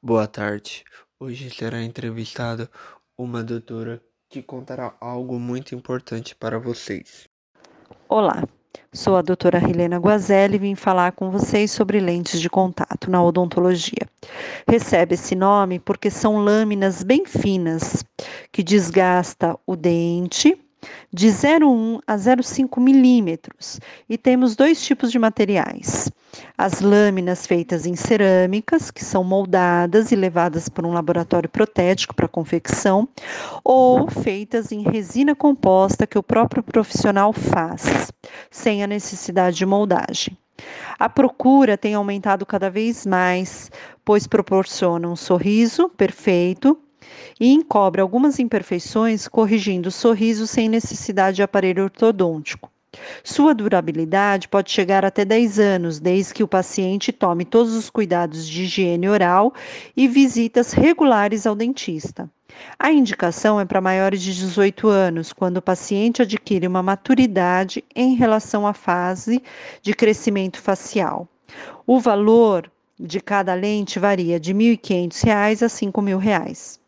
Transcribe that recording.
Boa tarde. Hoje será entrevistada uma doutora que contará algo muito importante para vocês. Olá, sou a doutora Helena Guazelli e vim falar com vocês sobre lentes de contato na odontologia. Recebe esse nome porque são lâminas bem finas que desgasta o dente de 0,1 a 0,5 milímetros e temos dois tipos de materiais. As lâminas feitas em cerâmicas, que são moldadas e levadas para um laboratório protético para confecção, ou feitas em resina composta que o próprio profissional faz, sem a necessidade de moldagem. A procura tem aumentado cada vez mais, pois proporciona um sorriso perfeito e encobre algumas imperfeições, corrigindo o sorriso sem necessidade de aparelho ortodôntico. Sua durabilidade pode chegar até 10 anos, desde que o paciente tome todos os cuidados de higiene oral e visitas regulares ao dentista. A indicação é para maiores de 18 anos, quando o paciente adquire uma maturidade em relação à fase de crescimento facial. O valor de cada lente varia de R$ 1.500 a R$ 5.000.